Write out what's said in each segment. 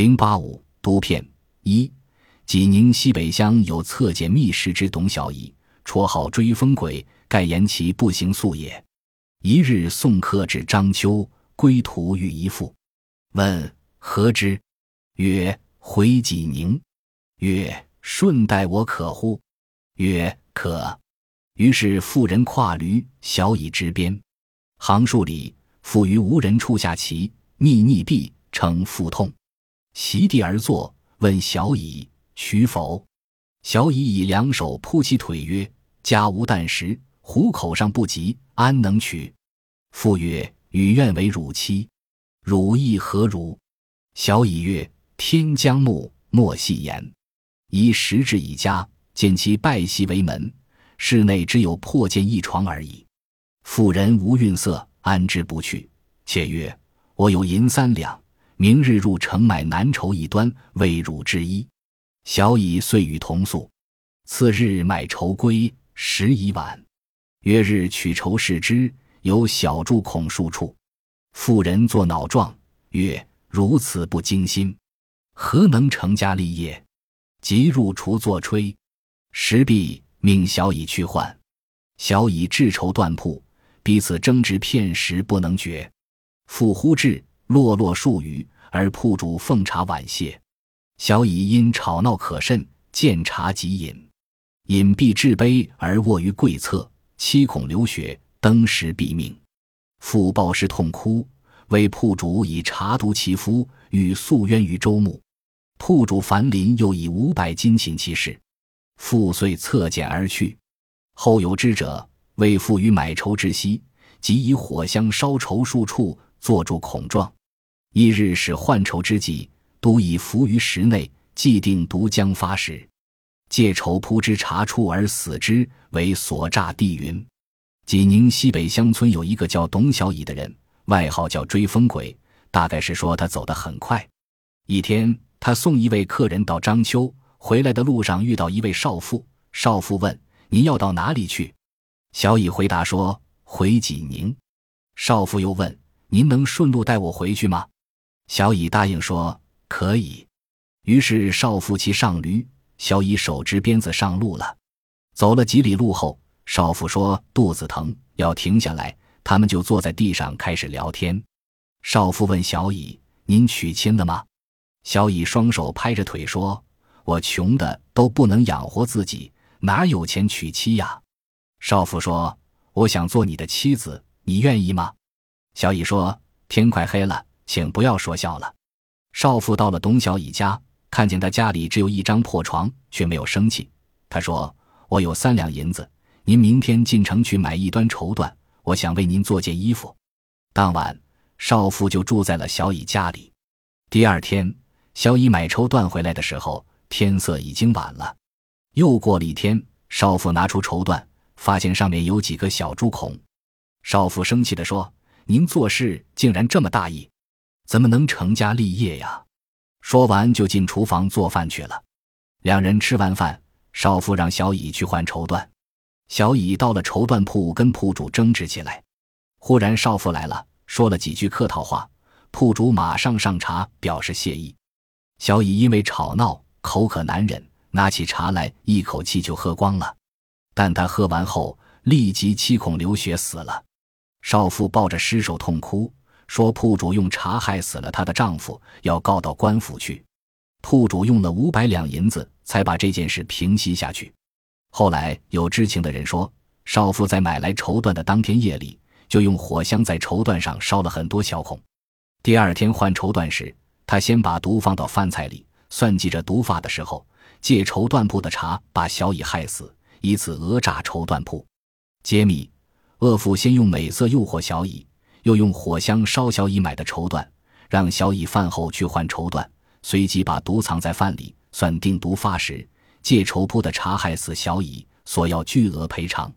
零八五毒片一，济宁西北乡有侧见密室之董小乙，绰号追风鬼，盖言其不行宿也。一日送客至章丘，归途遇一妇，问何之？曰回济宁。曰顺带我可乎？曰可。于是妇人跨驴，小乙执鞭，行数里，妇于无人处下棋，逆逆避，称腹痛，席地而坐，问小乙取否？小乙以两手扑其腿，曰：“家无旦食，虎口上不及，安能取？”父曰：“与愿为汝妻，汝意何如？”小乙曰：“天将暮，莫戏言。”以时至以家，见其拜席为门。室内只有破剑一床而已，妇人无愠色，安之不去。且曰：“我有银三两，明日入城买南绸一端，为汝之衣。”小乙遂与同宿。次日买绸归，时已晚。约日取绸视之，有小柱孔数处。妇人作恼状，曰：“如此不精心，何能成家立业？”即入厨作炊，时毕。命小乙去换，小乙至绸断铺，彼此争执片时不能决。复呼至，落落数语，而铺主奉茶婉谢。小乙因吵闹可甚，见茶即饮，饮毕置杯而卧于柜侧，七孔流血，登时毙命。父报师痛哭，为铺主以茶毒其夫，欲诉冤于周穆。铺主樊林又以五百金请其事。父遂侧辇而去，后有知者为父于买绸之夕，即以火香烧绸数处，作住孔状。一日使换愁之际，都已伏于石内，既定毒将发时，借愁扑之茶处而死之，为所诈地云。济宁西北乡村有一个叫董小乙的人，外号叫追风鬼，大概是说他走得很快。一天，他送一位客人到章丘。回来的路上遇到一位少妇，少妇问：“您要到哪里去？”小乙回答说：“回济宁。”少妇又问：“您能顺路带我回去吗？”小乙答应说：“可以。”于是少妇骑上驴，小乙手执鞭子上路了。走了几里路后，少妇说肚子疼，要停下来。他们就坐在地上开始聊天。少妇问小乙：“您娶亲了吗？”小乙双手拍着腿说。我穷的都不能养活自己，哪有钱娶妻呀？少妇说：“我想做你的妻子，你愿意吗？”小乙说：“天快黑了，请不要说笑了。”少妇到了董小乙家，看见他家里只有一张破床，却没有生气。他说：“我有三两银子，您明天进城去买一端绸缎，我想为您做件衣服。”当晚，少妇就住在了小乙家里。第二天，小乙买绸缎回来的时候。天色已经晚了，又过了一天，少妇拿出绸缎，发现上面有几个小珠孔。少妇生气地说：“您做事竟然这么大意，怎么能成家立业呀？”说完就进厨房做饭去了。两人吃完饭，少妇让小乙去换绸缎。小乙到了绸缎铺，跟铺主争执起来。忽然少妇来了，说了几句客套话，铺主马上上茶表示谢意。小乙因为吵闹。口渴难忍，拿起茶来，一口气就喝光了。但他喝完后，立即七孔流血死了。少妇抱着尸首痛哭，说：“铺主用茶害死了她的丈夫，要告到官府去。”铺主用了五百两银子，才把这件事平息下去。后来有知情的人说，少妇在买来绸缎的当天夜里，就用火香在绸缎上烧了很多小孔。第二天换绸缎时，他先把毒放到饭菜里。算计着毒发的时候，借绸缎铺的茶把小乙害死，以此讹诈绸缎铺。揭秘：恶妇先用美色诱惑小乙，又用火香烧小乙买的绸缎，让小乙饭后去换绸缎，随即把毒藏在饭里，算定毒发时，借绸铺的茶害死小乙，索要巨额赔偿。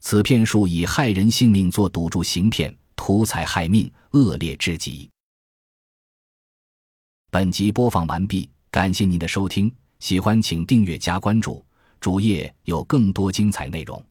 此骗术以害人性命做赌注行骗，图财害命，恶劣至极。本集播放完毕。感谢您的收听，喜欢请订阅加关注，主页有更多精彩内容。